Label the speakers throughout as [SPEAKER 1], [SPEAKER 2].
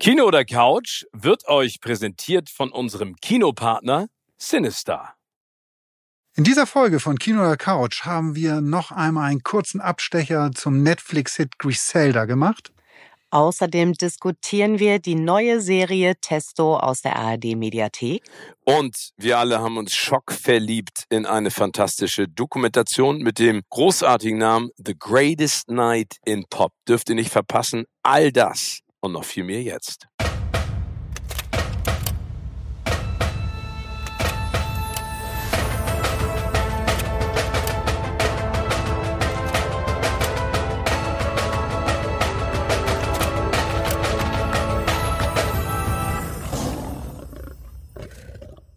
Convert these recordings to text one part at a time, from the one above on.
[SPEAKER 1] Kino oder Couch wird euch präsentiert von unserem Kinopartner Sinister.
[SPEAKER 2] In dieser Folge von Kino oder Couch haben wir noch einmal einen kurzen Abstecher zum Netflix-Hit Griselda gemacht.
[SPEAKER 3] Außerdem diskutieren wir die neue Serie Testo aus der ARD-Mediathek.
[SPEAKER 1] Und wir alle haben uns schockverliebt in eine fantastische Dokumentation mit dem großartigen Namen The Greatest Night in Pop. Dürft ihr nicht verpassen. All das und noch viel mehr jetzt.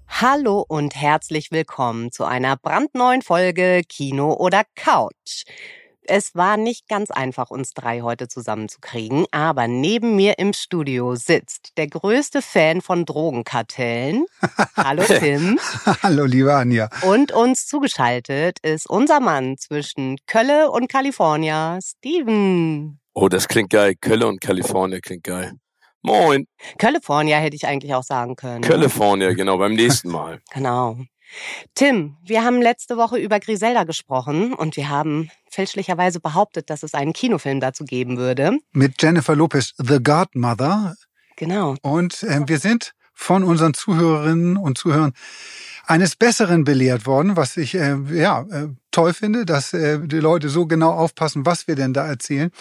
[SPEAKER 3] Hallo und herzlich willkommen zu einer brandneuen Folge Kino oder Couch. Es war nicht ganz einfach, uns drei heute zusammenzukriegen, aber neben mir im Studio sitzt der größte Fan von Drogenkartellen. Hallo Tim.
[SPEAKER 2] Hallo liebe Anja.
[SPEAKER 3] Und uns zugeschaltet ist unser Mann zwischen Kölle und California, Steven.
[SPEAKER 1] Oh, das klingt geil. Kölle und California klingt geil. Moin.
[SPEAKER 3] California hätte ich eigentlich auch sagen können.
[SPEAKER 1] California, genau, beim nächsten Mal.
[SPEAKER 3] Genau. Tim, wir haben letzte Woche über Griselda gesprochen und wir haben fälschlicherweise behauptet, dass es einen Kinofilm dazu geben würde.
[SPEAKER 2] Mit Jennifer Lopez, The Godmother.
[SPEAKER 3] Genau.
[SPEAKER 2] Und äh, wir sind von unseren Zuhörerinnen und Zuhörern eines Besseren belehrt worden, was ich äh, ja äh, toll finde, dass äh, die Leute so genau aufpassen, was wir denn da erzählen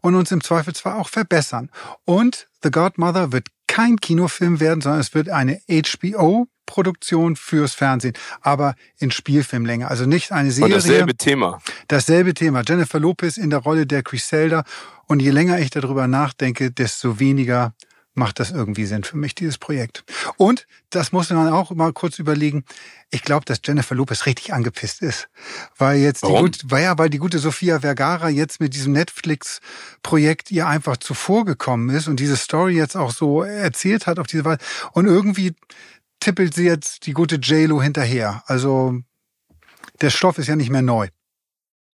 [SPEAKER 2] und uns im Zweifel zwar auch verbessern. Und The Godmother wird kein Kinofilm werden, sondern es wird eine HBO Produktion fürs Fernsehen, aber in Spielfilmlänge. Also nicht eine Serie.
[SPEAKER 1] Und dasselbe Thema.
[SPEAKER 2] Dasselbe Thema. Jennifer Lopez in der Rolle der Griselda. Und je länger ich darüber nachdenke, desto weniger macht das irgendwie Sinn für mich, dieses Projekt. Und das muss man auch mal kurz überlegen. Ich glaube, dass Jennifer Lopez richtig angepisst ist. Weil jetzt die gute, weil ja, weil die gute Sophia Vergara jetzt mit diesem Netflix-Projekt ihr einfach zuvor gekommen ist und diese Story jetzt auch so erzählt hat auf diese Weise. Und irgendwie tippelt sie jetzt die gute JLo hinterher. Also der Stoff ist ja nicht mehr neu.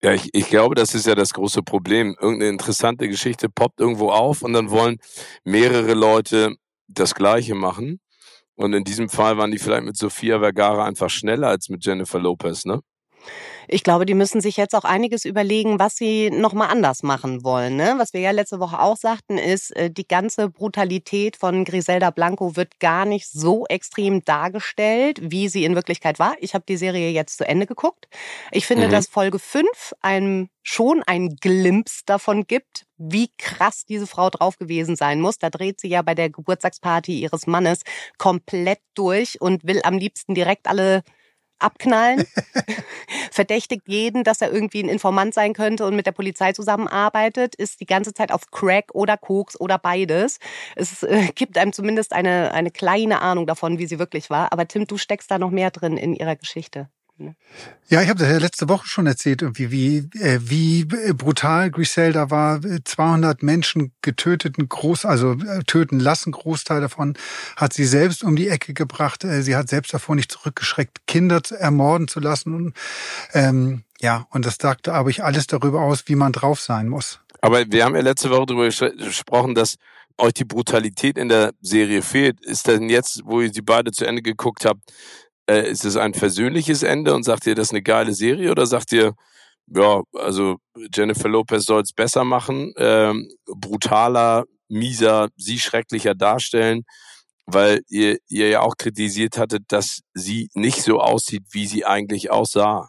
[SPEAKER 1] Ja, ich, ich glaube, das ist ja das große Problem. Irgendeine interessante Geschichte poppt irgendwo auf und dann wollen mehrere Leute das Gleiche machen. Und in diesem Fall waren die vielleicht mit Sofia Vergara einfach schneller als mit Jennifer Lopez, ne?
[SPEAKER 3] Ich glaube, die müssen sich jetzt auch einiges überlegen, was sie nochmal anders machen wollen. Ne? Was wir ja letzte Woche auch sagten, ist, äh, die ganze Brutalität von Griselda Blanco wird gar nicht so extrem dargestellt, wie sie in Wirklichkeit war. Ich habe die Serie jetzt zu Ende geguckt. Ich finde, mhm. dass Folge 5 einem schon ein Glimps davon gibt, wie krass diese Frau drauf gewesen sein muss. Da dreht sie ja bei der Geburtstagsparty ihres Mannes komplett durch und will am liebsten direkt alle abknallen, verdächtigt jeden, dass er irgendwie ein Informant sein könnte und mit der Polizei zusammenarbeitet, ist die ganze Zeit auf Crack oder Koks oder beides. Es äh, gibt einem zumindest eine, eine kleine Ahnung davon, wie sie wirklich war. Aber Tim, du steckst da noch mehr drin in ihrer Geschichte.
[SPEAKER 2] Ne? Ja, ich habe das ja letzte Woche schon erzählt, irgendwie, wie, äh, wie brutal Griselda war. 200 Menschen getöteten, groß, also äh, töten lassen. Großteil davon hat sie selbst um die Ecke gebracht. Äh, sie hat selbst davor nicht zurückgeschreckt, Kinder ermorden zu lassen. Und, ähm, ja, und das sagte aber ich alles darüber aus, wie man drauf sein muss.
[SPEAKER 1] Aber wir haben ja letzte Woche darüber gesprochen, dass euch die Brutalität in der Serie fehlt. Ist denn jetzt, wo ihr sie beide zu Ende geguckt habt, äh, ist es ein versöhnliches Ende und sagt ihr, das ist eine geile Serie oder sagt ihr, ja, also Jennifer Lopez soll es besser machen, ähm, brutaler, mieser, sie schrecklicher darstellen, weil ihr, ihr ja auch kritisiert hattet, dass sie nicht so aussieht, wie sie eigentlich aussah.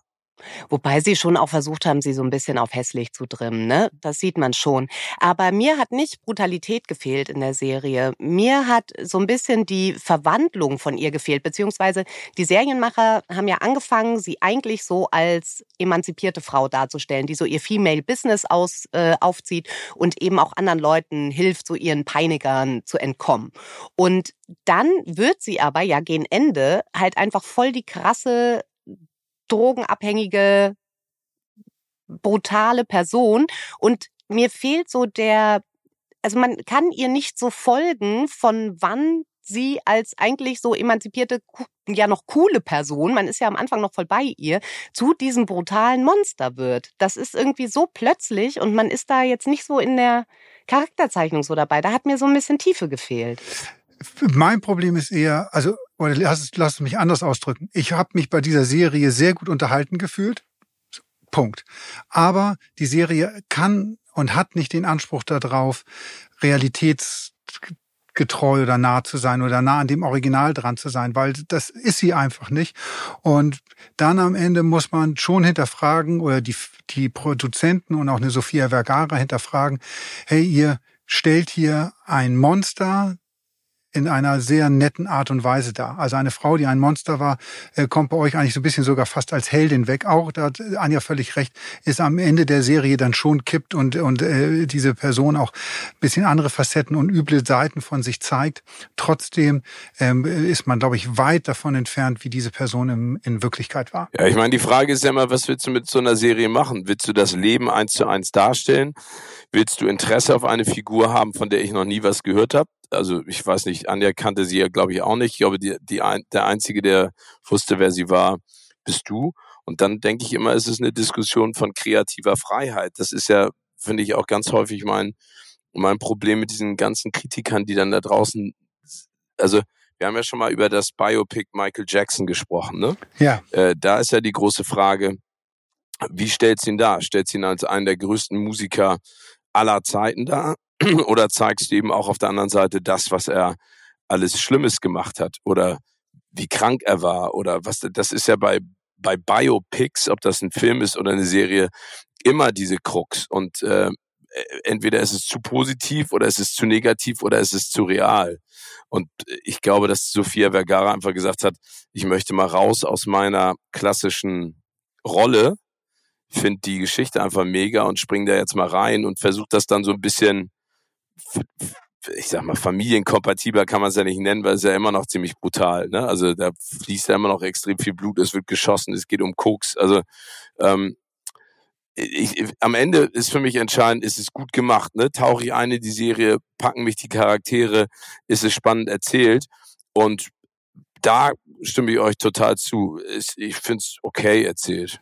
[SPEAKER 3] Wobei sie schon auch versucht haben, sie so ein bisschen auf hässlich zu trimmen, ne? Das sieht man schon. Aber mir hat nicht Brutalität gefehlt in der Serie. Mir hat so ein bisschen die Verwandlung von ihr gefehlt, beziehungsweise die Serienmacher haben ja angefangen, sie eigentlich so als emanzipierte Frau darzustellen, die so ihr Female Business aus, äh, aufzieht und eben auch anderen Leuten hilft, so ihren Peinigern zu entkommen. Und dann wird sie aber ja gegen Ende halt einfach voll die krasse drogenabhängige, brutale Person. Und mir fehlt so der, also man kann ihr nicht so folgen, von wann sie als eigentlich so emanzipierte, ja noch coole Person, man ist ja am Anfang noch voll bei ihr, zu diesem brutalen Monster wird. Das ist irgendwie so plötzlich und man ist da jetzt nicht so in der, Charakterzeichnung so dabei. Da hat mir so ein bisschen Tiefe gefehlt.
[SPEAKER 2] Mein Problem ist eher, also, oder lass, lass es mich anders ausdrücken. Ich habe mich bei dieser Serie sehr gut unterhalten gefühlt. Punkt. Aber die Serie kann und hat nicht den Anspruch darauf, realitätsgetreu oder nah zu sein oder nah an dem Original dran zu sein, weil das ist sie einfach nicht. Und dann am Ende muss man schon hinterfragen oder die, die Produzenten und auch eine Sofia Vergara hinterfragen, hey, ihr stellt hier ein Monster, in einer sehr netten Art und Weise da. Also eine Frau, die ein Monster war, äh, kommt bei euch eigentlich so ein bisschen sogar fast als Heldin weg. Auch, da hat Anja völlig recht, ist am Ende der Serie dann schon kippt und, und äh, diese Person auch ein bisschen andere Facetten und üble Seiten von sich zeigt. Trotzdem ähm, ist man, glaube ich, weit davon entfernt, wie diese Person im, in Wirklichkeit war.
[SPEAKER 1] Ja, ich meine, die Frage ist ja immer, was willst du mit so einer Serie machen? Willst du das Leben eins zu eins darstellen? Willst du Interesse auf eine Figur haben, von der ich noch nie was gehört habe? Also ich weiß nicht, Anja kannte sie ja, glaube ich, auch nicht. Ich glaube, die, die, der Einzige, der wusste, wer sie war, bist du. Und dann denke ich immer, es ist eine Diskussion von kreativer Freiheit. Das ist ja, finde ich, auch ganz häufig mein, mein Problem mit diesen ganzen Kritikern, die dann da draußen, also wir haben ja schon mal über das Biopic Michael Jackson gesprochen, ne?
[SPEAKER 2] Ja.
[SPEAKER 1] Äh, da ist ja die große Frage, wie stellt sie ihn dar? Stellt sie ihn als einen der größten Musiker aller Zeiten dar oder zeigst du eben auch auf der anderen Seite das, was er alles Schlimmes gemacht hat oder wie krank er war oder was, das ist ja bei, bei Biopics, ob das ein Film ist oder eine Serie, immer diese Krux und äh, entweder ist es zu positiv oder ist es zu negativ oder ist es zu real. Und ich glaube, dass Sophia Vergara einfach gesagt hat, ich möchte mal raus aus meiner klassischen Rolle finde die Geschichte einfach mega und spring da jetzt mal rein und versuche das dann so ein bisschen, ich sag mal, familienkompatibler kann man es ja nicht nennen, weil es ja immer noch ziemlich brutal. Ne? Also da fließt ja immer noch extrem viel Blut, es wird geschossen, es geht um Koks. Also ähm, ich, am Ende ist für mich entscheidend, ist es gut gemacht. Ne? Tauche ich ein in die Serie, packen mich die Charaktere, ist es spannend erzählt und da stimme ich euch total zu. Ich finde es okay erzählt.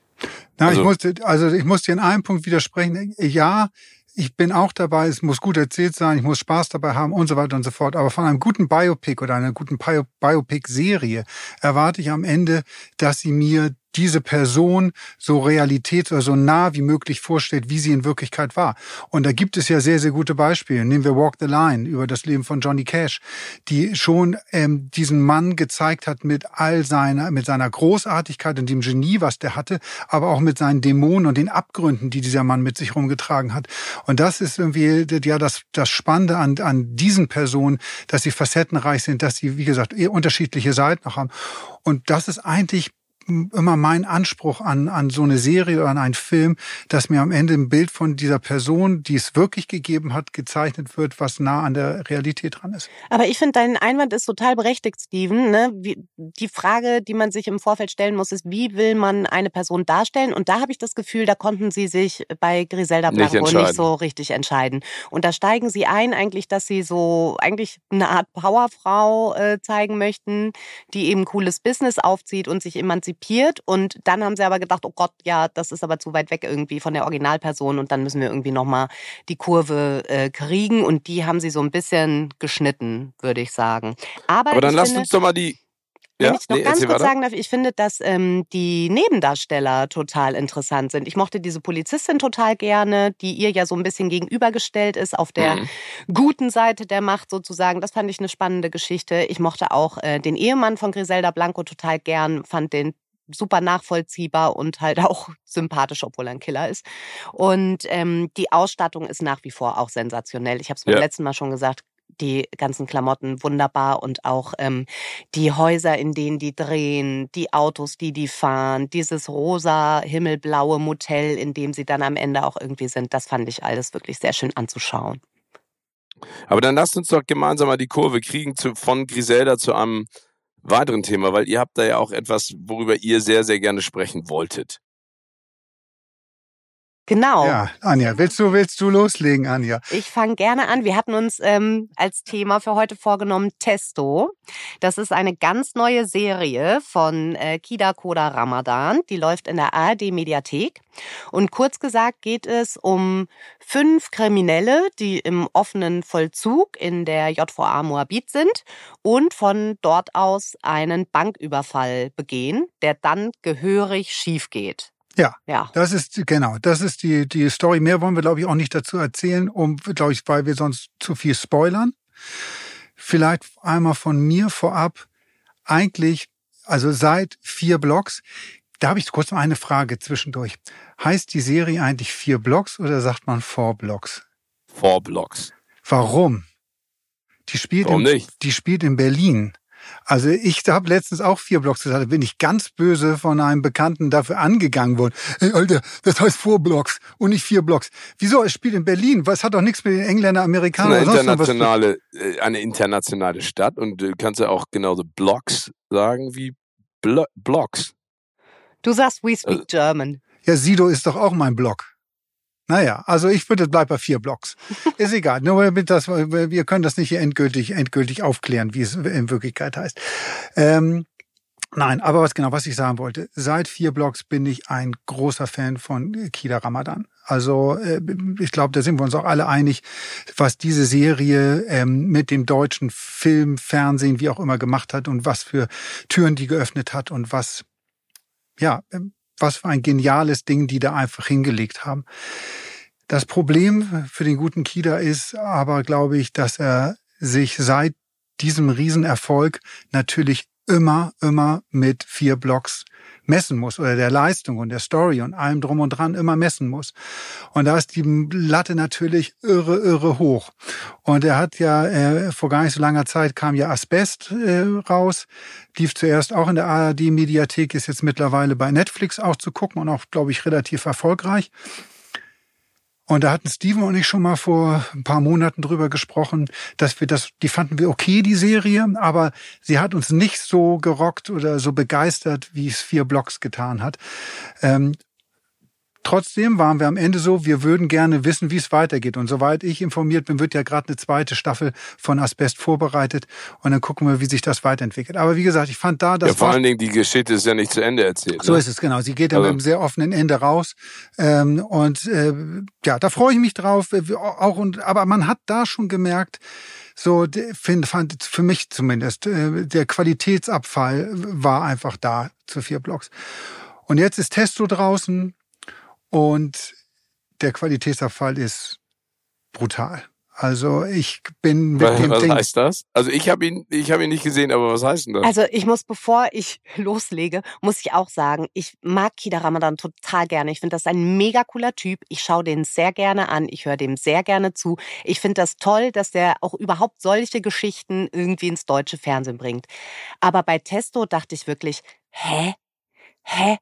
[SPEAKER 2] Na, also, ich musste, also ich muss dir in einem Punkt widersprechen. Ja, ich bin auch dabei, es muss gut erzählt sein, ich muss Spaß dabei haben und so weiter und so fort. Aber von einem guten Biopic oder einer guten Biopic-Serie erwarte ich am Ende, dass sie mir diese Person so realität oder so nah wie möglich vorstellt, wie sie in Wirklichkeit war. Und da gibt es ja sehr, sehr gute Beispiele. Nehmen wir Walk the Line über das Leben von Johnny Cash, die schon ähm, diesen Mann gezeigt hat mit all seiner, mit seiner Großartigkeit und dem Genie, was der hatte, aber auch mit seinen Dämonen und den Abgründen, die dieser Mann mit sich rumgetragen hat. Und das ist irgendwie ja das, das Spannende an, an diesen Personen, dass sie facettenreich sind, dass sie, wie gesagt, unterschiedliche Seiten noch haben. Und das ist eigentlich immer mein Anspruch an, an so eine Serie oder an einen Film, dass mir am Ende ein Bild von dieser Person, die es wirklich gegeben hat, gezeichnet wird, was nah an der Realität dran ist.
[SPEAKER 3] Aber ich finde, dein Einwand ist total berechtigt, Steven. Ne? Wie, die Frage, die man sich im Vorfeld stellen muss, ist, wie will man eine Person darstellen? Und da habe ich das Gefühl, da konnten sie sich bei Griselda Blanco nicht, nicht so richtig entscheiden. Und da steigen sie ein, eigentlich, dass sie so eigentlich eine Art Powerfrau äh, zeigen möchten, die eben cooles Business aufzieht und sich emanzipiert konzipiert und dann haben sie aber gedacht, oh Gott, ja, das ist aber zu weit weg irgendwie von der Originalperson und dann müssen wir irgendwie nochmal die Kurve äh, kriegen und die haben sie so ein bisschen geschnitten, würde ich sagen. Aber,
[SPEAKER 1] aber dann lasst uns doch mal die
[SPEAKER 3] wenn ja, ich noch nee, ganz kurz weiter. sagen darf, ich finde, dass ähm, die Nebendarsteller total interessant sind. Ich mochte diese Polizistin total gerne, die ihr ja so ein bisschen gegenübergestellt ist, auf der mhm. guten Seite der Macht sozusagen. Das fand ich eine spannende Geschichte. Ich mochte auch äh, den Ehemann von Griselda Blanco total gern, fand den super nachvollziehbar und halt auch sympathisch, obwohl er ein Killer ist. Und ähm, die Ausstattung ist nach wie vor auch sensationell. Ich habe es beim ja. letzten Mal schon gesagt, die ganzen Klamotten wunderbar und auch ähm, die Häuser, in denen die drehen, die Autos, die die fahren, dieses rosa, himmelblaue Motel, in dem sie dann am Ende auch irgendwie sind, das fand ich alles wirklich sehr schön anzuschauen.
[SPEAKER 1] Aber dann lasst uns doch gemeinsam mal die Kurve kriegen zu, von Griselda zu einem weiteren Thema, weil ihr habt da ja auch etwas, worüber ihr sehr, sehr gerne sprechen wolltet.
[SPEAKER 3] Genau.
[SPEAKER 2] Ja, Anja, willst du, willst du loslegen, Anja?
[SPEAKER 3] Ich fange gerne an. Wir hatten uns ähm, als Thema für heute vorgenommen Testo. Das ist eine ganz neue Serie von äh, Kida Koda Ramadan. Die läuft in der ARD Mediathek. Und kurz gesagt geht es um fünf Kriminelle, die im offenen Vollzug in der JVA Moabit sind und von dort aus einen Banküberfall begehen, der dann gehörig schief geht.
[SPEAKER 2] Ja,
[SPEAKER 3] Ja.
[SPEAKER 2] das ist, genau, das ist die, die Story. Mehr wollen wir, glaube ich, auch nicht dazu erzählen, um, glaube ich, weil wir sonst zu viel spoilern. Vielleicht einmal von mir vorab. Eigentlich, also seit vier Blocks, da habe ich kurz mal eine Frage zwischendurch. Heißt die Serie eigentlich vier Blocks oder sagt man four Blocks?
[SPEAKER 1] Four Blocks.
[SPEAKER 2] Warum? Die spielt,
[SPEAKER 1] Warum
[SPEAKER 2] in,
[SPEAKER 1] nicht?
[SPEAKER 2] die spielt in Berlin. Also ich habe letztens auch vier Blocks gesagt, da bin ich ganz böse von einem Bekannten dafür angegangen worden. Hey, Alter, das heißt vier Blocks und nicht vier Blocks. Wieso? Es spielt in Berlin. Was hat doch nichts mit den Engländern, Amerikanern
[SPEAKER 1] eine
[SPEAKER 2] sonst noch was.
[SPEAKER 1] internationale, äh, eine internationale Stadt und du kannst ja auch genauso Blocks sagen wie Blo Blocks.
[SPEAKER 3] Du sagst, we speak
[SPEAKER 1] Äh,
[SPEAKER 3] German.
[SPEAKER 2] Ja, Sido ist doch auch mein Block. Naja, also ich würde, bleib bei vier Blocks. Ist egal. Nur damit das, wir können das nicht hier endgültig, endgültig aufklären, wie es in Wirklichkeit heißt. Ähm, nein, aber was genau, was ich sagen wollte. Seit vier Blocks bin ich ein großer Fan von Kida Ramadan. Also äh, ich glaube, da sind wir uns auch alle einig, was diese Serie ähm, mit dem deutschen Film, Fernsehen, wie auch immer gemacht hat und was für Türen die geöffnet hat und was, ja, ähm, was für ein geniales Ding die da einfach hingelegt haben. Das Problem für den guten Kida ist aber, glaube ich, dass er sich seit diesem Riesenerfolg natürlich immer, immer mit vier Blocks messen muss oder der Leistung und der Story und allem drum und dran immer messen muss. Und da ist die Latte natürlich irre, irre hoch. Und er hat ja äh, vor gar nicht so langer Zeit kam ja Asbest äh, raus, lief zuerst auch in der ARD-Mediathek, ist jetzt mittlerweile bei Netflix auch zu gucken und auch, glaube ich, relativ erfolgreich. Und da hatten Steven und ich schon mal vor ein paar Monaten drüber gesprochen, dass wir das, die fanden wir okay, die Serie, aber sie hat uns nicht so gerockt oder so begeistert, wie es vier Blocks getan hat. Ähm, Trotzdem waren wir am Ende so, wir würden gerne wissen, wie es weitergeht. Und soweit ich informiert bin, wird ja gerade eine zweite Staffel von Asbest vorbereitet. Und dann gucken wir, wie sich das weiterentwickelt. Aber wie gesagt, ich fand da, das
[SPEAKER 1] ja, vor allen Dingen, die Geschichte ist ja nicht zu Ende erzählt.
[SPEAKER 2] so
[SPEAKER 1] ne?
[SPEAKER 2] ist es, genau. Sie geht dann
[SPEAKER 1] Also-
[SPEAKER 2] mit einem sehr offenen Ende raus. Ähm, und äh, ja, da freue ich mich drauf. Äh, Auch und, aber man hat da schon gemerkt, so find, fand für mich zumindest, äh, der Qualitätsabfall war einfach da zu vier Blocks. Und jetzt ist Testo draußen und der Qualitätsabfall ist brutal. Also ich bin mit
[SPEAKER 1] Was,
[SPEAKER 2] dem
[SPEAKER 1] was
[SPEAKER 2] Ding.
[SPEAKER 1] heißt das? Also ich habe ihn, ich habe ihn nicht gesehen, aber was heißt denn das?
[SPEAKER 3] Also ich muss, bevor ich loslege, muss ich auch sagen, ich mag Kida Ramadan total gerne. Ich finde das ein mega cooler Typ. Ich schaue den sehr gerne an. Ich höre dem sehr gerne zu. Ich finde das toll, dass der auch überhaupt solche Geschichten irgendwie ins deutsche Fernsehen bringt. Aber bei Testo dachte ich wirklich, hä? Hä?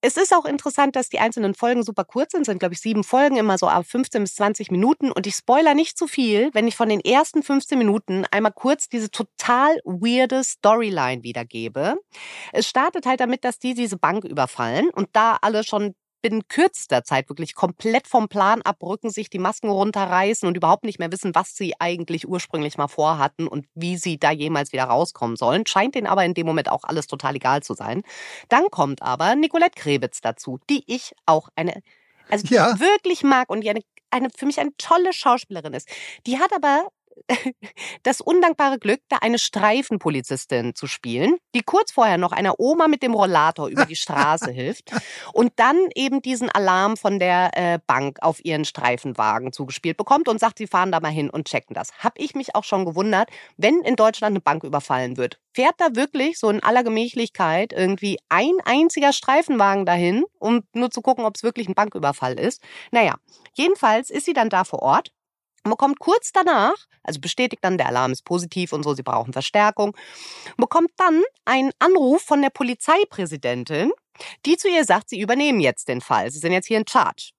[SPEAKER 3] Es ist auch interessant, dass die einzelnen Folgen super kurz sind, sind glaube ich sieben Folgen, immer so ab 15 bis 20 Minuten. Und ich spoiler nicht zu viel, wenn ich von den ersten 15 Minuten einmal kurz diese total weirde Storyline wiedergebe. Es startet halt damit, dass die diese Bank überfallen und da alle schon binnen kürzester Zeit wirklich komplett vom Plan abrücken, sich die Masken runterreißen und überhaupt nicht mehr wissen, was sie eigentlich ursprünglich mal vorhatten und wie sie da jemals wieder rauskommen sollen. Scheint denen aber in dem Moment auch alles total egal zu sein. Dann kommt aber Nicolette Krebitz dazu, die ich auch eine, also
[SPEAKER 2] Ja.
[SPEAKER 3] wirklich mag und die eine, eine für mich eine tolle Schauspielerin ist. Die hat aber das undankbare Glück, da eine Streifenpolizistin zu spielen, die kurz vorher noch einer Oma mit dem Rollator über die Straße hilft und dann eben diesen Alarm von der äh, Bank auf ihren Streifenwagen zugespielt bekommt und sagt, sie fahren da mal hin und checken das. Hab ich mich auch schon gewundert, wenn in Deutschland eine Bank überfallen wird. Fährt da wirklich so in aller Gemächlichkeit irgendwie ein einziger Streifenwagen dahin, um nur zu gucken, ob es wirklich ein Banküberfall ist? Naja, jedenfalls ist sie dann da vor Ort und bekommt kurz danach, also bestätigt dann, der Alarm ist positiv und so, sie brauchen Verstärkung, bekommt dann einen Anruf von der Polizeipräsidentin, die zu ihr sagt, sie übernehmen jetzt den Fall. Sie sind jetzt hier in Charge.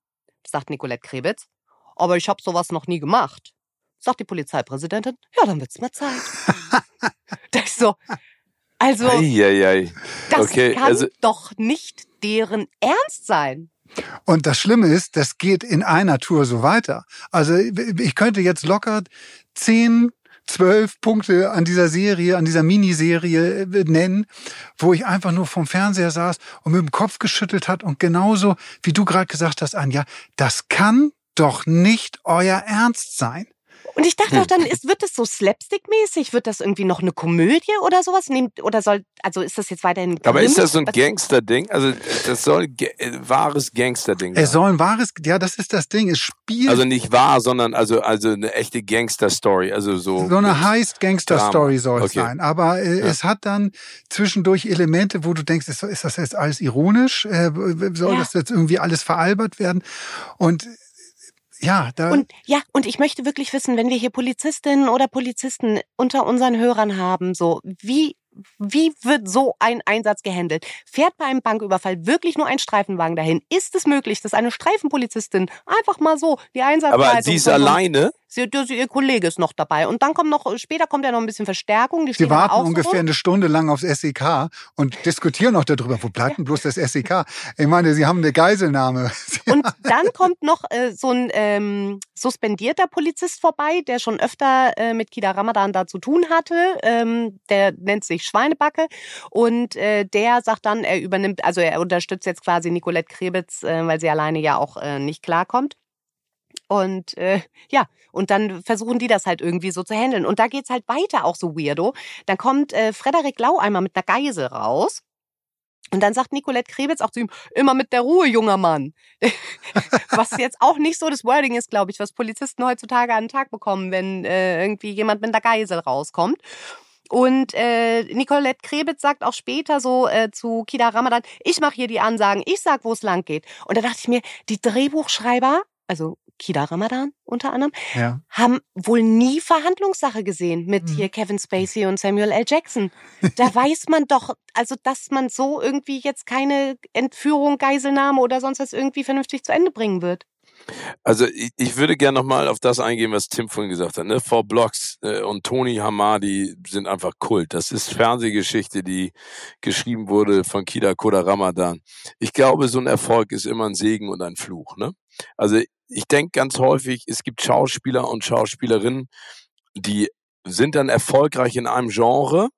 [SPEAKER 3] Sagt Nicolette Krebitz. Aber ich habe sowas noch nie gemacht. Sagt die Polizeipräsidentin. Ja, dann wird's mal Zeit. das ist so. Also,
[SPEAKER 1] Eieiei.
[SPEAKER 3] das
[SPEAKER 1] okay,
[SPEAKER 3] kann
[SPEAKER 1] also-
[SPEAKER 3] doch nicht deren Ernst sein.
[SPEAKER 2] Und das Schlimme ist, das geht in einer Tour so weiter. Also ich könnte jetzt locker zehn zwölf Punkte an dieser Serie, an dieser Miniserie äh, nennen, wo ich einfach nur vom Fernseher saß und mit dem Kopf geschüttelt hat und genauso, wie du gerade gesagt hast, Anja, das kann doch nicht euer Ernst sein.
[SPEAKER 3] Und ich dachte auch dann, ist, wird das so slapstick-mäßig? Wird das irgendwie noch eine Komödie oder sowas? Nehmt, oder soll, also ist das jetzt weiterhin.
[SPEAKER 1] Aber ist das so ein Gangster-Ding? Also, das soll ein äh, wahres Gangster-Ding
[SPEAKER 2] sein. Es soll ein wahres, ja, das ist das Ding. Es spielt.
[SPEAKER 1] Also nicht wahr, sondern also, also eine echte Gangster-Story. Also so.
[SPEAKER 2] So eine Heist-Gangster-Story soll es okay. sein. Aber äh, ja. es hat dann zwischendurch Elemente, wo du denkst, ist, ist das jetzt alles ironisch? Äh, soll ja. das jetzt irgendwie alles veralbert werden? Und ja, da.
[SPEAKER 3] Und ja, und ich möchte wirklich wissen, wenn wir hier Polizistinnen oder Polizisten unter unseren Hörern haben, so wie wie wird so ein Einsatz gehandelt? Fährt bei einem Banküberfall wirklich nur ein Streifenwagen dahin? Ist es möglich, dass eine Streifenpolizistin einfach mal so die Einsatzleitung...
[SPEAKER 1] Aber sie ist alleine?
[SPEAKER 3] Sie, ihr Kollege ist noch dabei. Und dann kommt noch, später kommt ja noch ein bisschen Verstärkung.
[SPEAKER 2] Die Sie warten ungefähr rum. eine Stunde lang aufs SEK und diskutieren noch darüber, wo bleibt denn bloß das SEK? Ich meine, Sie haben eine Geiselnahme.
[SPEAKER 3] und dann kommt noch äh, so ein ähm, suspendierter Polizist vorbei, der schon öfter äh, mit Kida Ramadan da zu tun hatte. Ähm, der nennt sich Schweinebacke. Und äh, der sagt dann, er übernimmt, also er unterstützt jetzt quasi Nicolette Krebitz, äh, weil sie alleine ja auch äh, nicht klarkommt. Und äh, ja, und dann versuchen die das halt irgendwie so zu handeln. Und da geht's halt weiter auch so weirdo. Dann kommt äh, Frederik Lau einmal mit einer Geisel raus. Und dann sagt Nicolette Krebitz auch zu ihm, immer mit der Ruhe, junger Mann. was jetzt auch nicht so das Wording ist, glaube ich, was Polizisten heutzutage an den Tag bekommen, wenn äh, irgendwie jemand mit einer Geisel rauskommt. Und äh, Nicolette Krebitz sagt auch später so äh, zu Kida Ramadan, ich mache hier die Ansagen, ich sag, wo es lang geht. Und da dachte ich mir, die Drehbuchschreiber, also Kida Ramadan unter anderem, ja. haben wohl nie Verhandlungssache gesehen mit mhm. hier Kevin Spacey und Samuel L. Jackson. Da weiß man doch, also dass man so irgendwie jetzt keine Entführung, Geiselnahme oder sonst was irgendwie vernünftig zu Ende bringen wird.
[SPEAKER 1] Also ich, ich würde gerne nochmal auf das eingehen, was Tim vorhin gesagt hat. Ne? Four Blocks äh, und Tony Hamadi sind einfach Kult. Das ist Fernsehgeschichte, die geschrieben wurde von Kida Koda Ramadan. Ich glaube, so ein Erfolg ist immer ein Segen und ein Fluch. Ne? Also ich denke ganz häufig, es gibt Schauspieler und Schauspielerinnen, die sind dann erfolgreich in einem Genre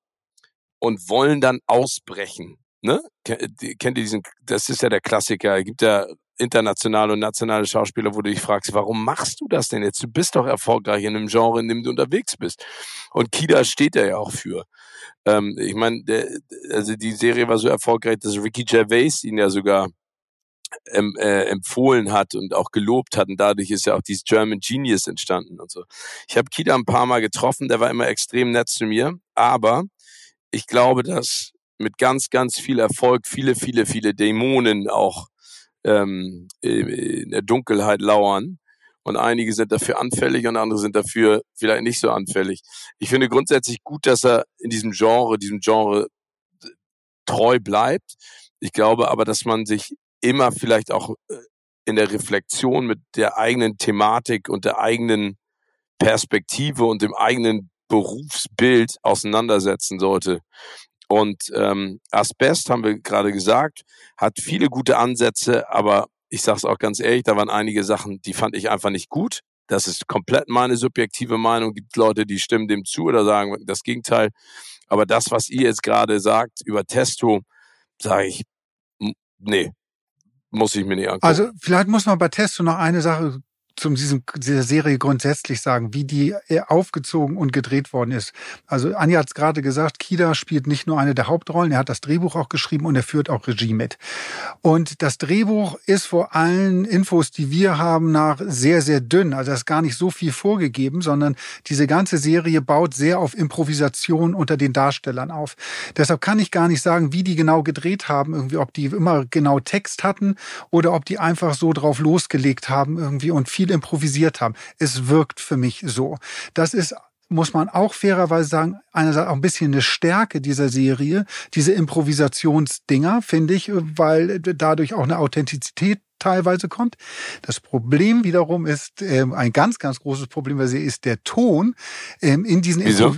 [SPEAKER 1] und wollen dann ausbrechen. Ne? Kennt ihr diesen, das ist ja der Klassiker. Es gibt ja internationale und nationale Schauspieler, wo du dich fragst, warum machst du das denn jetzt? Du bist doch erfolgreich in einem Genre, in dem du unterwegs bist. Und Kida steht da ja auch für. Ähm, ich meine, also die Serie war so erfolgreich, dass Ricky Gervais ihn ja sogar ähm, äh, empfohlen hat und auch gelobt hat. Und dadurch ist ja auch dieses German Genius entstanden und so. Ich habe Kida ein paar Mal getroffen, der war immer extrem nett zu mir. Aber ich glaube, dass mit ganz, ganz viel Erfolg viele, viele, viele Dämonen auch ähm, in der Dunkelheit lauern. Und einige sind dafür anfällig und andere sind dafür vielleicht nicht so anfällig. Ich finde grundsätzlich gut, dass er in diesem Genre, diesem Genre treu bleibt. Ich glaube aber, dass man sich immer vielleicht auch äh, in der Reflexion mit der eigenen Thematik und der eigenen Perspektive und dem eigenen Berufsbild auseinandersetzen sollte. Und ähm, Asbest, haben wir gerade gesagt, hat viele gute Ansätze, aber ich sage es auch ganz ehrlich, da waren einige Sachen, die fand ich einfach nicht gut. Das ist komplett meine subjektive Meinung. Es gibt Leute, die stimmen dem zu oder sagen das Gegenteil. Aber das, was ihr jetzt gerade sagt über Testo, sage ich, nee, muss ich mir nicht angucken.
[SPEAKER 2] Also vielleicht muss man bei Testo noch eine Sache zu diesem, dieser Serie grundsätzlich sagen, wie die äh, aufgezogen und gedreht worden ist. Also Anja hat es gerade gesagt, Kida spielt nicht nur eine der Hauptrollen, er hat das Drehbuch auch geschrieben und er führt auch Regie mit. Und das Drehbuch ist vor allen Infos, die wir haben, nach sehr, sehr dünn. Also es ist gar nicht so viel vorgegeben, sondern diese ganze Serie baut sehr auf Improvisation unter den Darstellern auf. Deshalb kann ich gar nicht sagen, wie die genau gedreht haben, irgendwie, ob die immer genau Text hatten oder ob die einfach so drauf losgelegt haben irgendwie und viel viel improvisiert haben. Es wirkt für mich so. Das ist muss man auch fairerweise sagen, einerseits auch ein bisschen eine Stärke dieser Serie, diese Improvisationsdinger, finde ich, weil dadurch auch eine Authentizität teilweise kommt. Das Problem wiederum ist ähm, ein ganz, ganz großes Problem, weil sie ist der Ton ähm, in diesen
[SPEAKER 1] Wieso?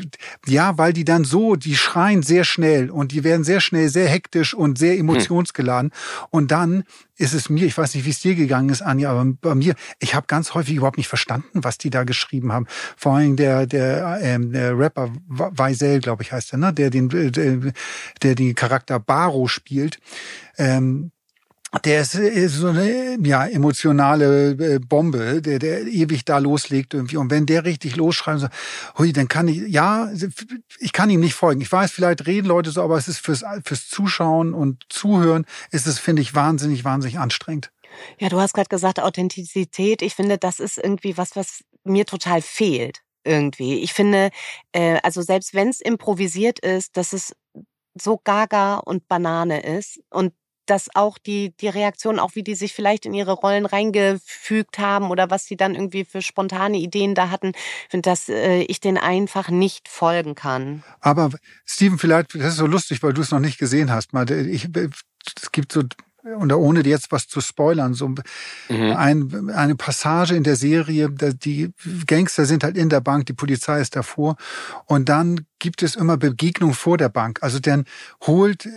[SPEAKER 2] ja, weil die dann so, die schreien sehr schnell und die werden sehr schnell sehr hektisch und sehr emotionsgeladen hm. und dann ist es mir, ich weiß nicht, wie es dir gegangen ist, Anja, aber bei mir, ich habe ganz häufig überhaupt nicht verstanden, was die da geschrieben haben. Vor allem der der, ähm, der Rapper Weisel, glaube ich, heißt er, ne, der den der, der den Charakter Baro spielt. Ähm, der ist, ist so eine ja, emotionale äh, Bombe, der, der ewig da loslegt irgendwie. Und wenn der richtig losschreibt, so, hui, dann kann ich, ja, ich kann ihm nicht folgen. Ich weiß, vielleicht reden Leute so, aber es ist fürs, fürs Zuschauen und Zuhören ist es, finde ich, wahnsinnig, wahnsinnig anstrengend.
[SPEAKER 3] Ja, du hast gerade gesagt, Authentizität. Ich finde, das ist irgendwie was, was mir total fehlt. Irgendwie. Ich finde, äh, also selbst wenn es improvisiert ist, dass es so gaga und Banane ist und dass auch die, die Reaktion, auch wie die sich vielleicht in ihre Rollen reingefügt haben oder was sie dann irgendwie für spontane Ideen da hatten, finde, dass äh, ich den einfach nicht folgen kann.
[SPEAKER 2] Aber Steven, vielleicht, das ist so lustig, weil du es noch nicht gesehen hast. Mal, ich, es gibt so und ohne jetzt was zu spoilern, so mhm. ein, eine Passage in der Serie, die Gangster sind halt in der Bank, die Polizei ist davor und dann gibt es immer Begegnung vor der Bank. Also dann holt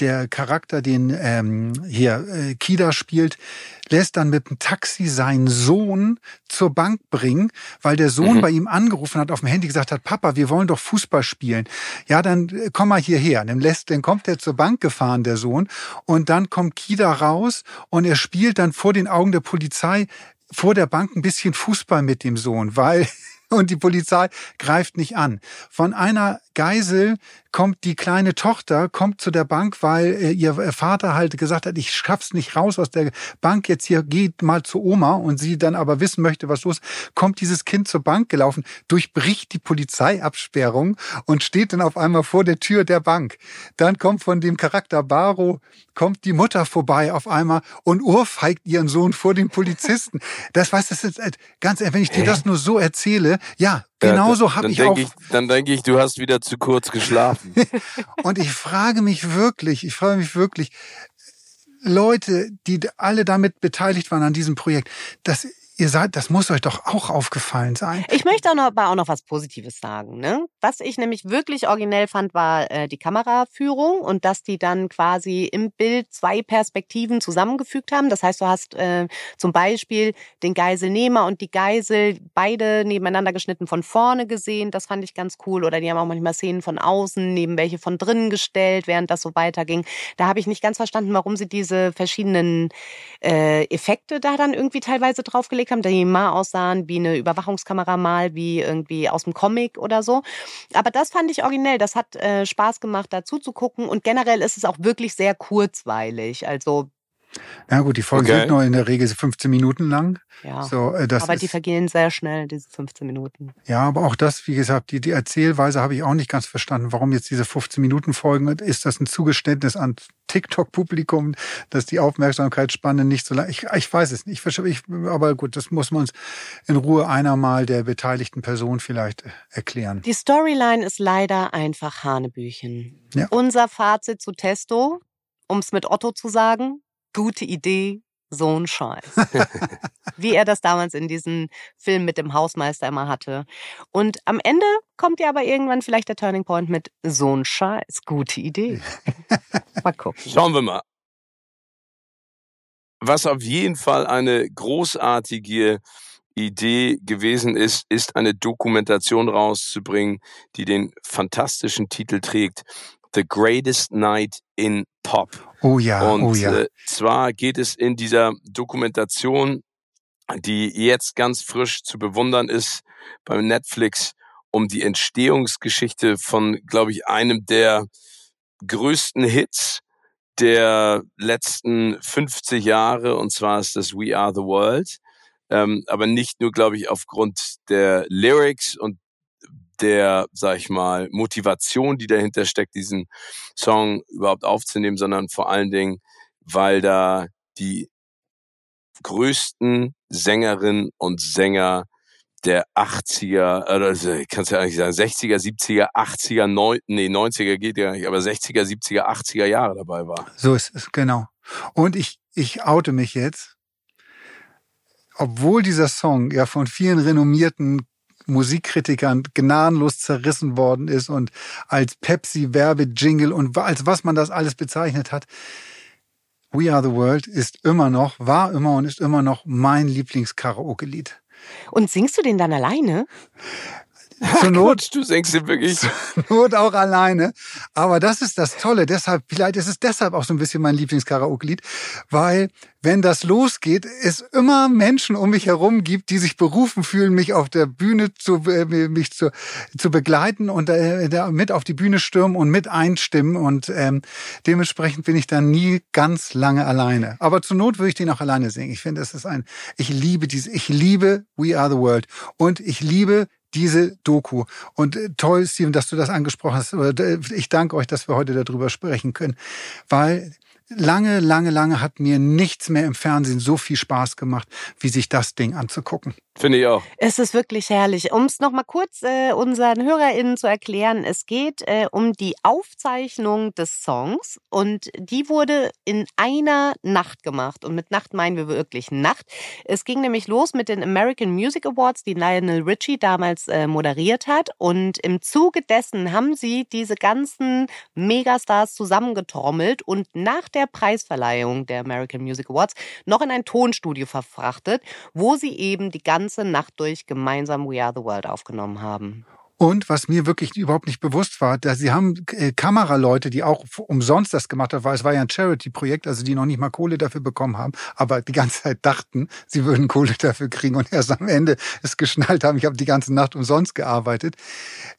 [SPEAKER 2] der Charakter, den ähm, hier äh, Kida spielt, lässt dann mit dem Taxi seinen Sohn zur Bank bringen, weil der Sohn mhm. bei ihm angerufen hat auf dem Handy gesagt hat, Papa, wir wollen doch Fußball spielen. Ja, dann äh, komm mal hierher. Dann lässt, dann kommt er zur Bank gefahren, der Sohn, und dann kommt Kida raus und er spielt dann vor den Augen der Polizei vor der Bank ein bisschen Fußball mit dem Sohn, weil und die Polizei greift nicht an. Von einer Geisel kommt die kleine Tochter, kommt zu der Bank, weil äh, ihr Vater halt gesagt hat, ich schaff's nicht raus aus der Bank, jetzt hier geht mal zu Oma und sie dann aber wissen möchte, was los, kommt dieses Kind zur Bank gelaufen, durchbricht die Polizeiabsperrung und steht dann auf einmal vor der Tür der Bank. Dann kommt von dem Charakter Baro, kommt die Mutter vorbei auf einmal und urfeigt ihren Sohn vor den Polizisten. Das weißt du, das ist ganz ehrlich, wenn ich dir das nur so erzähle, ja, genauso ja, habe ich auch.
[SPEAKER 1] Ich, dann denke ich, du hast wieder zu kurz geschlafen.
[SPEAKER 2] und ich frage mich wirklich, ich frage mich wirklich, Leute, die alle damit beteiligt waren an diesem Projekt, das ihr seid, das muss euch doch auch aufgefallen sein.
[SPEAKER 3] Ich möchte auch noch, aber auch noch was Positives sagen. Ne? Was ich nämlich wirklich originell fand, war äh, die Kameraführung und dass die dann quasi im Bild zwei Perspektiven zusammengefügt haben. Das heißt, du hast äh, zum Beispiel den Geiselnehmer und die Geisel beide nebeneinander geschnitten von vorne gesehen. Das fand ich ganz cool. Oder die haben auch manchmal Szenen von außen neben welche von drinnen gestellt, während das so weiterging. Da habe ich nicht ganz verstanden, warum sie diese verschiedenen äh, Effekte da dann irgendwie teilweise draufgelegt haben, die mal aussahen wie eine Überwachungskamera, mal wie irgendwie aus dem Comic oder so. Aber das fand ich originell. Das hat äh, Spaß gemacht, dazu zu gucken. Und generell ist es auch wirklich sehr kurzweilig. Also
[SPEAKER 2] ja gut, die Folgen okay. sind nur in der Regel 15 Minuten lang.
[SPEAKER 3] Ja, so, äh, aber die vergehen sehr schnell, diese 15 Minuten.
[SPEAKER 2] Ja, aber auch das, wie gesagt, die, die Erzählweise habe ich auch nicht ganz verstanden. Warum jetzt diese 15 Minuten Folgen? Ist das ein Zugeständnis an TikTok-Publikum, dass die Aufmerksamkeitsspanne nicht so lang... Ich, ich weiß es nicht. Ich, ich, aber gut, das muss man uns in Ruhe einer mal der beteiligten Person vielleicht erklären.
[SPEAKER 3] Die Storyline ist leider einfach Hanebüchen. Ja. Unser Fazit zu Testo, um es mit Otto zu sagen, gute Idee, so ein Scheiß. Wie er das damals in diesem Film mit dem Hausmeister immer hatte. Und am Ende kommt ja aber irgendwann vielleicht der Turning Point mit so ein Scheiß, gute Idee. Mal gucken.
[SPEAKER 1] Schauen wir mal. Was auf jeden Fall eine großartige Idee gewesen ist, ist eine Dokumentation rauszubringen, die den fantastischen Titel trägt The Greatest Night in Pop.
[SPEAKER 2] Oh ja,
[SPEAKER 1] und,
[SPEAKER 2] oh ja.
[SPEAKER 1] Äh, zwar geht es in dieser Dokumentation, die jetzt ganz frisch zu bewundern ist beim Netflix, um die Entstehungsgeschichte von, glaube ich, einem der größten Hits der letzten 50 Jahre, und zwar ist das We Are the World. Ähm, aber nicht nur, glaube ich, aufgrund der Lyrics und der, sag ich mal, Motivation, die dahinter steckt, diesen Song überhaupt aufzunehmen, sondern vor allen Dingen, weil da die größten Sängerinnen und Sänger der 80er, also kannst ja eigentlich sagen, 60er, 70er, 80er, 9, nee, 90er geht ja nicht, aber 60er, 70er, 80er Jahre dabei war.
[SPEAKER 2] So ist es, genau. Und ich, ich oute mich jetzt. Obwohl dieser Song ja von vielen renommierten Musikkritikern gnadenlos zerrissen worden ist und als Pepsi-Werbejingle und als was man das alles bezeichnet hat. We Are the World ist immer noch, war immer und ist immer noch mein Lieblings-Karaoke-Lied.
[SPEAKER 3] Und singst du den dann alleine?
[SPEAKER 2] Zur Not,
[SPEAKER 1] du singst ihn wirklich.
[SPEAKER 2] Zur Not auch alleine. Aber das ist das Tolle. Deshalb, vielleicht ist es deshalb auch so ein bisschen mein Lieblingskaraoke-Lied, weil wenn das losgeht, es immer Menschen um mich herum gibt, die sich berufen fühlen, mich auf der Bühne zu, äh, mich zu, zu begleiten und äh, mit auf die Bühne stürmen und mit einstimmen. Und ähm, dementsprechend bin ich dann nie ganz lange alleine. Aber zur Not würde ich den auch alleine singen. Ich finde, es ist ein, ich liebe diese, ich liebe We Are the World und ich liebe diese Doku. Und äh, toll, Steven, dass du das angesprochen hast. Äh, ich danke euch, dass wir heute darüber sprechen können, weil lange, lange, lange hat mir nichts mehr im Fernsehen so viel Spaß gemacht, wie sich das Ding anzugucken.
[SPEAKER 1] Finde ich auch.
[SPEAKER 3] Es ist wirklich herrlich. Um es nochmal kurz äh, unseren HörerInnen zu erklären, es geht äh, um die Aufzeichnung des Songs und die wurde in einer Nacht gemacht. Und mit Nacht meinen wir wirklich Nacht. Es ging nämlich los mit den American Music Awards, die Lionel Richie damals äh, moderiert hat. Und im Zuge dessen haben sie diese ganzen Megastars zusammengetrommelt und nach der Preisverleihung der American Music Awards noch in ein Tonstudio verfrachtet, wo sie eben die ganze Nacht durch gemeinsam We Are the World aufgenommen haben.
[SPEAKER 2] Und was mir wirklich überhaupt nicht bewusst war, dass sie haben äh, Kameraleute, die auch umsonst das gemacht haben, weil es war ja ein Charity-Projekt, also die noch nicht mal Kohle dafür bekommen haben, aber die ganze Zeit dachten, sie würden Kohle dafür kriegen und erst am Ende es geschnallt haben, ich habe die ganze Nacht umsonst gearbeitet.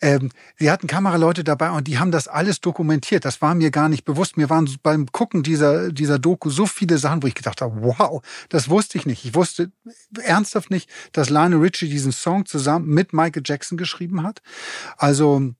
[SPEAKER 2] Ähm, sie hatten Kameraleute dabei und die haben das alles dokumentiert. Das war mir gar nicht bewusst. Mir waren beim Gucken dieser, dieser Doku so viele Sachen, wo ich gedacht habe, wow, das wusste ich nicht. Ich wusste ernsthaft nicht, dass Lionel Richie diesen Song zusammen mit Michael Jackson geschrieben hat. Also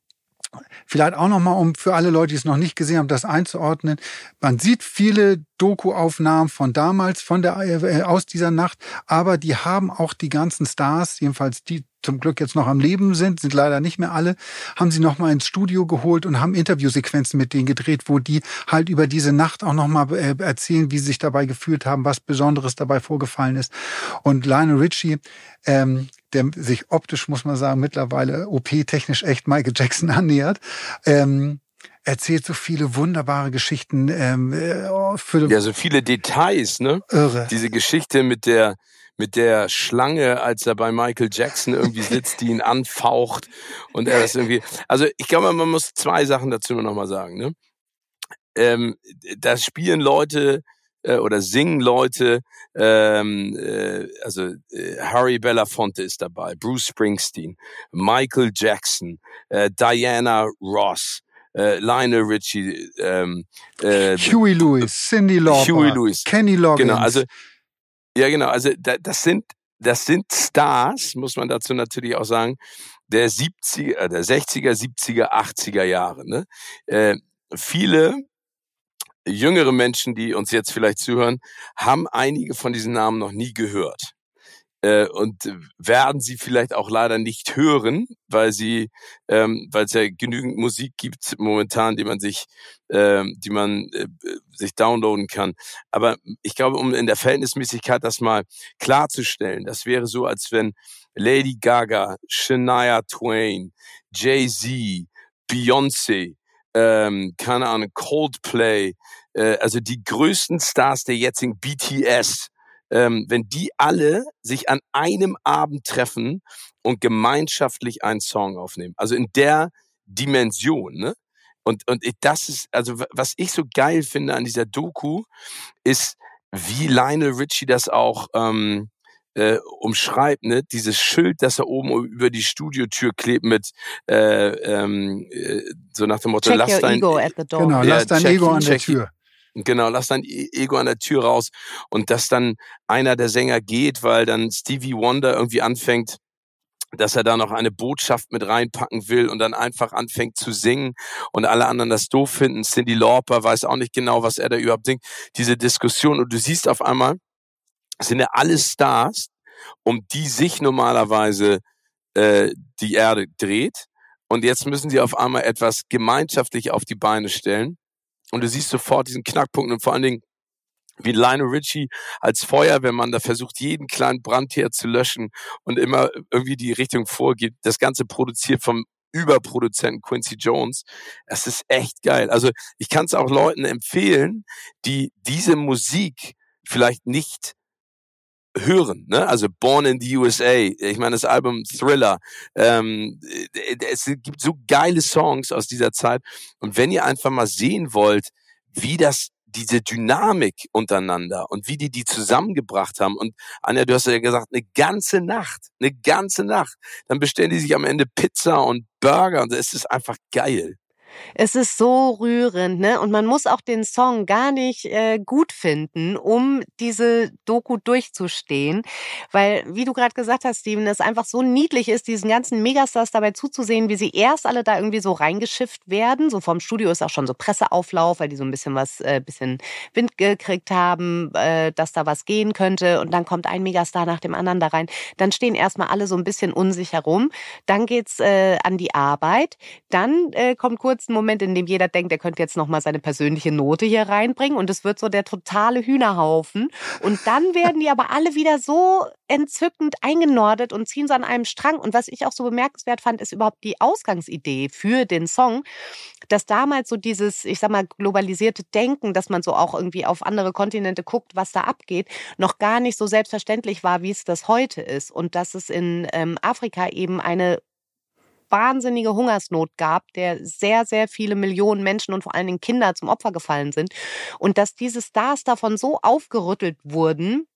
[SPEAKER 2] Vielleicht auch nochmal, um für alle Leute, die es noch nicht gesehen haben, das einzuordnen. Man sieht viele Doku-Aufnahmen von damals, von der, äh, aus dieser Nacht, aber die haben auch die ganzen Stars, jedenfalls die zum Glück jetzt noch am Leben sind, sind leider nicht mehr alle, haben sie nochmal ins Studio geholt und haben Interviewsequenzen mit denen gedreht, wo die halt über diese Nacht auch nochmal äh, erzählen, wie sie sich dabei gefühlt haben, was Besonderes dabei vorgefallen ist. Und Lionel Richie, ähm, der sich optisch, muss man sagen, mittlerweile OP-technisch echt Michael Jackson annähert, ähm, erzählt so viele wunderbare Geschichten. Ähm, äh,
[SPEAKER 1] für ja, so viele Details, ne? Irre. Diese Geschichte mit der mit der Schlange, als er bei Michael Jackson irgendwie sitzt, die ihn anfaucht und er das irgendwie. Also ich glaube, man muss zwei Sachen dazu noch mal sagen. Ne? Ähm, da spielen Leute äh, oder singen Leute, ähm, äh, also äh, Harry Belafonte ist dabei, Bruce Springsteen, Michael Jackson, äh, Diana Ross, äh, Lionel Richie, ähm,
[SPEAKER 2] äh, Huey Lewis, Cindy Lauper, Huey Lewis, Kenny Loggins.
[SPEAKER 1] Genau, also ja genau, also da, das sind das sind Stars, muss man dazu natürlich auch sagen, der 70er, äh, der 60er, 70er, 80er Jahre. Ne? Äh, viele jüngere Menschen, die uns jetzt vielleicht zuhören, haben einige von diesen Namen noch nie gehört äh, und werden sie vielleicht auch leider nicht hören, weil sie, ähm, weil es ja genügend Musik gibt momentan, die man sich, ähm, die man äh, sich downloaden kann. Aber ich glaube, um in der Verhältnismäßigkeit das mal klarzustellen, das wäre so, als wenn Lady Gaga, Shania Twain, Jay Z, Beyoncé, ähm, keine Ahnung, Coldplay, äh, also die größten Stars der jetzigen BTS, ähm, wenn die alle sich an einem Abend treffen und gemeinschaftlich einen Song aufnehmen. Also in der Dimension, ne? Und, und das ist, also was ich so geil finde an dieser Doku, ist, wie Lionel Richie das auch ähm, äh, umschreibt, ne? Dieses Schild, das er oben über die Studiotür klebt mit äh, ähm, äh, so nach dem Motto,
[SPEAKER 3] check
[SPEAKER 1] lass
[SPEAKER 3] dein ego at the door.
[SPEAKER 2] Genau, ja, lass dein check, Ego an der Tür.
[SPEAKER 1] Genau, lass dein e-, Ego an der Tür raus und dass dann einer der Sänger geht, weil dann Stevie Wonder irgendwie anfängt, dass er da noch eine Botschaft mit reinpacken will und dann einfach anfängt zu singen und alle anderen das doof finden. Cindy Lauper weiß auch nicht genau, was er da überhaupt singt. Diese Diskussion und du siehst auf einmal, sind ja alle Stars, um die sich normalerweise äh, die Erde dreht. Und jetzt müssen sie auf einmal etwas gemeinschaftlich auf die Beine stellen. Und du siehst sofort diesen Knackpunkt und vor allen Dingen, wie Lionel Richie als Feuerwehrmann da versucht, jeden kleinen Brandherd zu löschen und immer irgendwie die Richtung vorgibt. Das Ganze produziert vom Überproduzenten Quincy Jones. Es ist echt geil. Also ich kann es auch Leuten empfehlen, die diese Musik vielleicht nicht hören. Ne? Also Born in the USA, ich meine das Album Thriller. Ähm, es gibt so geile Songs aus dieser Zeit. Und wenn ihr einfach mal sehen wollt, wie das diese Dynamik untereinander und wie die die zusammengebracht haben. Und Anja, du hast ja gesagt, eine ganze Nacht, eine ganze Nacht. Dann bestellen die sich am Ende Pizza und Burger und es ist einfach geil.
[SPEAKER 3] Es ist so rührend, ne? Und man muss auch den Song gar nicht äh, gut finden, um diese Doku durchzustehen. Weil, wie du gerade gesagt hast, Steven, es einfach so niedlich ist, diesen ganzen Megastars dabei zuzusehen, wie sie erst alle da irgendwie so reingeschifft werden. So vom Studio ist auch schon so Presseauflauf, weil die so ein bisschen was, äh, bisschen Wind gekriegt haben, äh, dass da was gehen könnte. Und dann kommt ein Megastar nach dem anderen da rein. Dann stehen erstmal alle so ein bisschen unsicher rum. Dann geht's äh, an die Arbeit. Dann äh, kommt kurz kurzen Moment, in dem jeder denkt, er könnte jetzt noch mal seine persönliche Note hier reinbringen und es wird so der totale Hühnerhaufen. Und dann werden die aber alle wieder so entzückend eingenordet und ziehen so an einem Strang. Und was ich auch so bemerkenswert fand, ist überhaupt die Ausgangsidee für den Song, dass damals so dieses, ich sag mal, globalisierte Denken, dass man so auch irgendwie auf andere Kontinente guckt, was da abgeht, noch gar nicht so selbstverständlich war, wie es das heute ist. Und dass es in ähm, Afrika eben eine wahnsinnige Hungersnot gab, der sehr, sehr viele Millionen Menschen und vor allen Dingen Kinder zum Opfer gefallen sind. Und dass diese Stars davon so aufgerüttelt wurden,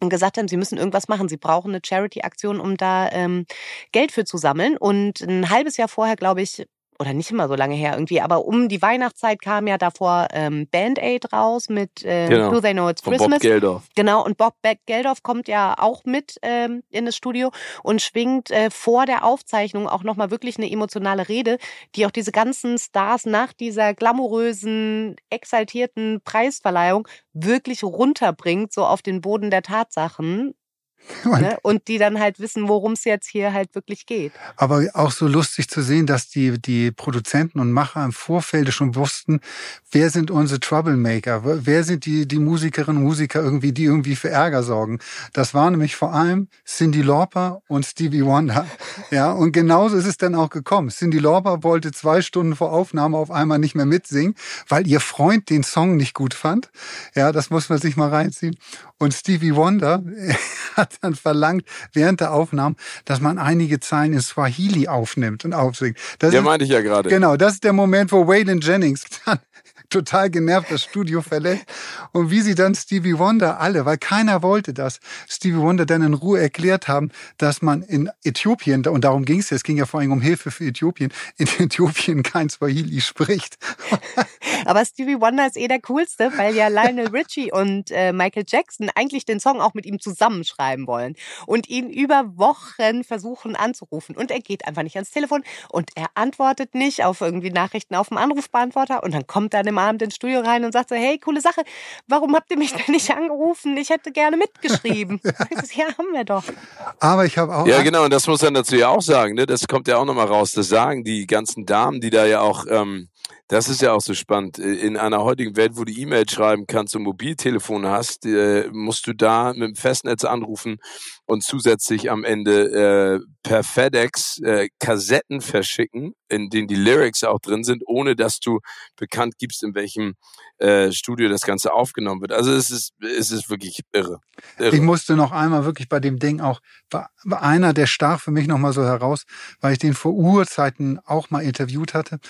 [SPEAKER 3] und gesagt haben, sie müssen irgendwas machen. Sie brauchen eine Charity-Aktion, um da ähm, Geld für zu sammeln. Und ein halbes Jahr vorher, glaube ich, oder nicht immer so lange her irgendwie, aber um die Weihnachtszeit kam ja davor ähm, Band Aid raus mit äh, genau. Do They Know It's
[SPEAKER 1] Von
[SPEAKER 3] Christmas.
[SPEAKER 1] Bob Geldof.
[SPEAKER 3] Genau, und Bob Geldof kommt ja auch mit ähm, in das Studio und schwingt äh, vor der Aufzeichnung auch nochmal wirklich eine emotionale Rede, die auch diese ganzen Stars nach dieser glamourösen, exaltierten Preisverleihung wirklich runterbringt, so auf den Boden der Tatsachen. Und, ne? und die dann halt wissen, worum es jetzt hier halt wirklich geht.
[SPEAKER 2] Aber auch so lustig zu sehen, dass die, die Produzenten und Macher im Vorfeld schon wussten, wer sind unsere Troublemaker, wer sind die, die Musikerinnen und Musiker irgendwie, die irgendwie für Ärger sorgen. Das war nämlich vor allem Cindy Lauper und Stevie Wonder. Ja, und genauso ist es dann auch gekommen. Cindy Lauper wollte zwei Stunden vor Aufnahme auf einmal nicht mehr mitsingen, weil ihr Freund den Song nicht gut fand. Ja, das muss man sich mal reinziehen. Und Stevie Wonder hat dann verlangt während der Aufnahmen, dass man einige Zeilen in Swahili aufnimmt und aufsingt.
[SPEAKER 1] Das ist, meinte ich ja gerade.
[SPEAKER 2] Genau, das ist der Moment, wo Waylon Jennings dann total genervt das Studio verlässt. Und wie sie dann Stevie Wonder alle, weil keiner wollte das, Stevie Wonder dann in Ruhe erklärt haben, dass man in Äthiopien, und darum ging es ja, es ging ja vor allem um Hilfe für Äthiopien, in Äthiopien kein Swahili spricht.
[SPEAKER 3] Aber Stevie Wonder ist eh der coolste, weil ja Lionel Richie und äh, Michael Jackson eigentlich den Song auch mit ihm zusammenschreiben wollen und ihn über Wochen versuchen anzurufen. Und er geht einfach nicht ans Telefon und er antwortet nicht auf irgendwie Nachrichten auf dem Anrufbeantworter und dann kommt er im Abend ins Studio rein und sagt so, hey, coole Sache, warum habt ihr mich denn nicht angerufen? Ich hätte gerne mitgeschrieben. ja, haben wir doch.
[SPEAKER 2] Aber ich habe auch...
[SPEAKER 1] Ja, genau, und das muss man dazu ja auch sagen, ne? das kommt ja auch nochmal raus, das sagen die ganzen Damen, die da ja auch... Ähm, das ist ja auch so spannend. In einer heutigen Welt, wo du E-Mail schreiben kannst und Mobiltelefon hast, äh, musst du da mit dem Festnetz anrufen und zusätzlich am Ende äh, per FedEx äh, Kassetten verschicken, in denen die Lyrics auch drin sind, ohne dass du bekannt gibst, in welchem äh, Studio das Ganze aufgenommen wird. Also es ist, es ist wirklich irre. irre.
[SPEAKER 2] Ich musste noch einmal wirklich bei dem Ding auch, war einer, der stach für mich nochmal so heraus, weil ich den vor Urzeiten auch mal interviewt hatte.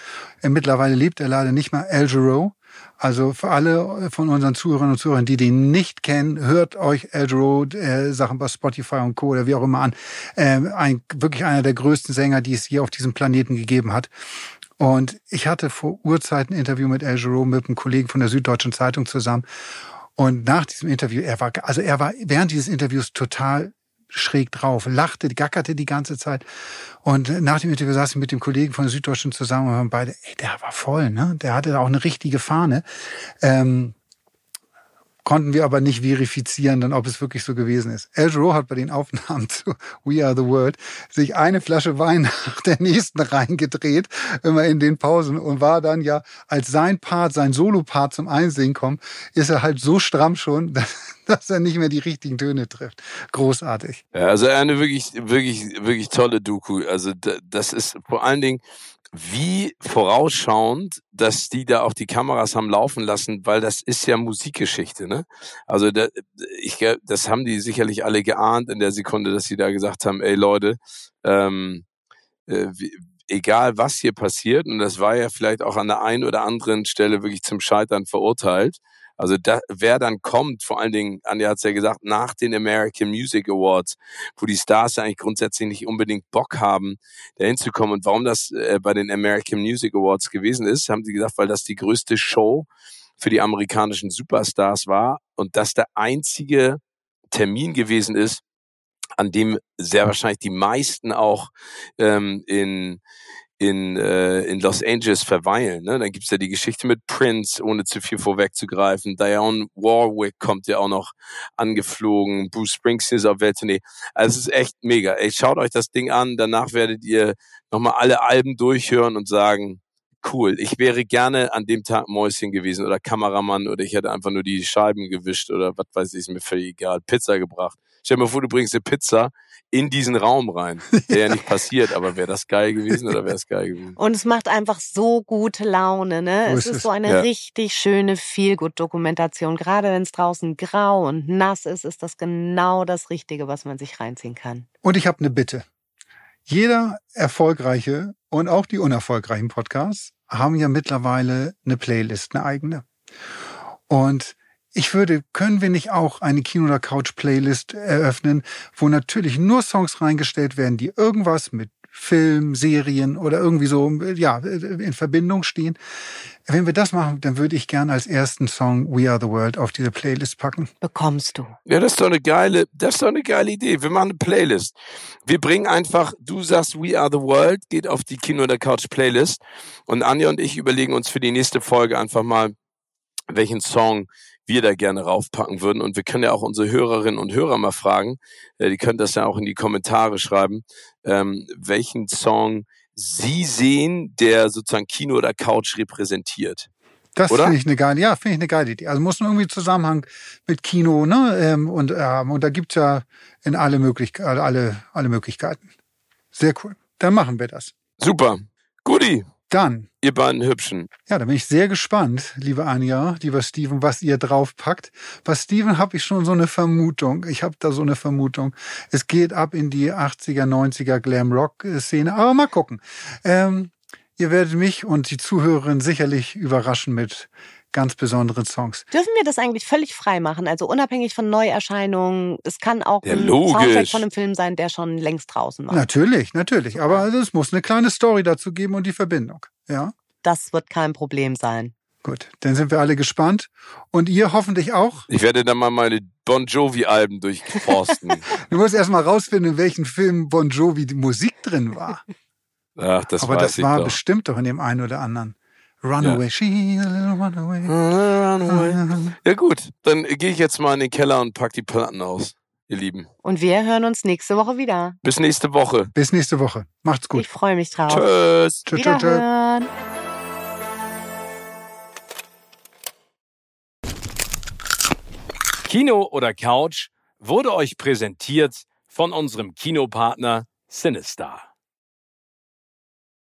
[SPEAKER 2] Äh, mittlerweile lebt er leider nicht mehr, Al Jarreau. Also für alle von unseren Zuhörerinnen und Zuhörern, die den nicht kennen, hört euch Ed Road äh, Sachen bei Spotify und Co. oder wie auch immer an. Äh, ein, wirklich einer der größten Sänger, die es hier auf diesem Planeten gegeben hat. Und ich hatte vor Urzeiten ein Interview mit El Jerome, mit einem Kollegen von der Süddeutschen Zeitung zusammen. Und nach diesem Interview, er war, also er war während dieses Interviews total schräg drauf, lachte, gackerte die ganze Zeit. Und nach dem Interview saß ich mit dem Kollegen von Süddeutschen zusammen und wir haben beide, ey, der war voll, ne? Der hatte auch eine richtige Fahne. Ähm, konnten wir aber nicht verifizieren, dann ob es wirklich so gewesen ist. El Giro hat bei den Aufnahmen zu We Are the World sich eine Flasche Wein nach der nächsten reingedreht, immer in den Pausen und war dann ja, als sein Part, sein Solo-Part zum Einsehen kommt, ist er halt so stramm schon, dass er nicht mehr die richtigen Töne trifft. Großartig.
[SPEAKER 1] Ja, also eine wirklich, wirklich, wirklich tolle Doku. Also das ist vor allen Dingen, wie vorausschauend, dass die da auch die Kameras haben laufen lassen, weil das ist ja Musikgeschichte, ne? Also da, ich, das haben die sicherlich alle geahnt in der Sekunde, dass sie da gesagt haben, ey Leute, ähm, äh, wie, egal was hier passiert, und das war ja vielleicht auch an der einen oder anderen Stelle wirklich zum Scheitern verurteilt, also da, wer dann kommt, vor allen Dingen, Anja hat es ja gesagt, nach den American Music Awards, wo die Stars eigentlich grundsätzlich nicht unbedingt Bock haben, da hinzukommen. Und warum das äh, bei den American Music Awards gewesen ist, haben sie gesagt, weil das die größte Show für die amerikanischen Superstars war und das der einzige Termin gewesen ist, an dem sehr wahrscheinlich die meisten auch ähm, in in, äh, in Los Angeles verweilen. Ne? Dann gibt's ja die Geschichte mit Prince, ohne zu viel vorwegzugreifen. Diane Warwick kommt ja auch noch angeflogen. Bruce Springsteen ist auf Welttournee. Also es ist echt mega. Ey, schaut euch das Ding an. Danach werdet ihr nochmal alle Alben durchhören und sagen, cool. Ich wäre gerne an dem Tag Mäuschen gewesen oder Kameramann oder ich hätte einfach nur die Scheiben gewischt oder was weiß ich, ist mir völlig egal. Pizza gebracht. Stell dir mal vor, du bringst eine Pizza in diesen Raum rein. Wäre ja nicht passiert, aber wäre das geil gewesen oder wäre es geil gewesen?
[SPEAKER 3] Und es macht einfach so gute Laune, ne? So es ist, ist so eine ja. richtig schöne Feelgood-Dokumentation. Gerade wenn es draußen grau und nass ist, ist das genau das Richtige, was man sich reinziehen kann.
[SPEAKER 2] Und ich habe eine Bitte. Jeder erfolgreiche und auch die unerfolgreichen Podcasts haben ja mittlerweile eine Playlist, eine eigene. Und ich würde, können wir nicht auch eine Kino- oder Couch-Playlist eröffnen, wo natürlich nur Songs reingestellt werden, die irgendwas mit Film, Serien oder irgendwie so ja, in Verbindung stehen. Wenn wir das machen, dann würde ich gerne als ersten Song We Are the World auf diese Playlist packen.
[SPEAKER 3] Bekommst du.
[SPEAKER 1] Ja, das ist doch eine geile, das ist doch eine geile Idee. Wir machen eine Playlist. Wir bringen einfach, du sagst We Are the World, geht auf die Kino- oder Couch Playlist und Anja und ich überlegen uns für die nächste Folge einfach mal, welchen Song wir da gerne raufpacken würden. Und wir können ja auch unsere Hörerinnen und Hörer mal fragen, äh, die können das ja auch in die Kommentare schreiben, ähm, welchen Song Sie sehen, der sozusagen Kino oder Couch repräsentiert.
[SPEAKER 2] Das finde ich eine geile, ja, finde ich eine geile Idee. Also muss man irgendwie Zusammenhang mit Kino, ne? Ähm, und, ähm, und da gibt's ja in alle, Möglichkeiten, alle, alle Möglichkeiten. Sehr cool. Dann machen wir das.
[SPEAKER 1] Super. Guti.
[SPEAKER 2] Dann.
[SPEAKER 1] Ihr beiden Hübschen.
[SPEAKER 2] Ja, da bin ich sehr gespannt, liebe Anja, lieber Steven, was ihr draufpackt. Bei Steven habe ich schon so eine Vermutung. Ich habe da so eine Vermutung. Es geht ab in die 80er, 90er Glam-Rock-Szene. Aber mal gucken. Ähm, ihr werdet mich und die Zuhörerin sicherlich überraschen mit ganz besonderen Songs.
[SPEAKER 3] Dürfen wir das eigentlich völlig frei machen? Also unabhängig von Neuerscheinungen. Es kann auch
[SPEAKER 1] ja, ein logisch. Soundtrack
[SPEAKER 3] von einem Film sein, der schon längst draußen war.
[SPEAKER 2] Natürlich, natürlich. Aber es muss eine kleine Story dazu geben und die Verbindung. Ja.
[SPEAKER 3] Das wird kein Problem sein.
[SPEAKER 2] Gut, dann sind wir alle gespannt. Und ihr hoffentlich auch.
[SPEAKER 1] Ich werde dann mal meine Bon Jovi-Alben durchforsten.
[SPEAKER 2] du musst erst mal rausfinden, in welchem Film Bon Jovi die Musik drin war.
[SPEAKER 1] Ach, das
[SPEAKER 2] Aber das war
[SPEAKER 1] doch.
[SPEAKER 2] bestimmt doch in dem einen oder anderen. Runaway, ja. she a little runaway.
[SPEAKER 1] runaway. Ja gut, dann gehe ich jetzt mal in den Keller und pack die Platten aus, ihr Lieben.
[SPEAKER 3] Und wir hören uns nächste Woche wieder.
[SPEAKER 1] Bis nächste Woche.
[SPEAKER 2] Bis nächste Woche. Macht's gut.
[SPEAKER 3] Ich freue mich drauf.
[SPEAKER 1] Tschüss.
[SPEAKER 2] Tschüss. Tschüss. Tschüss.
[SPEAKER 4] Kino oder Couch wurde euch präsentiert von unserem Kinopartner Sinistar.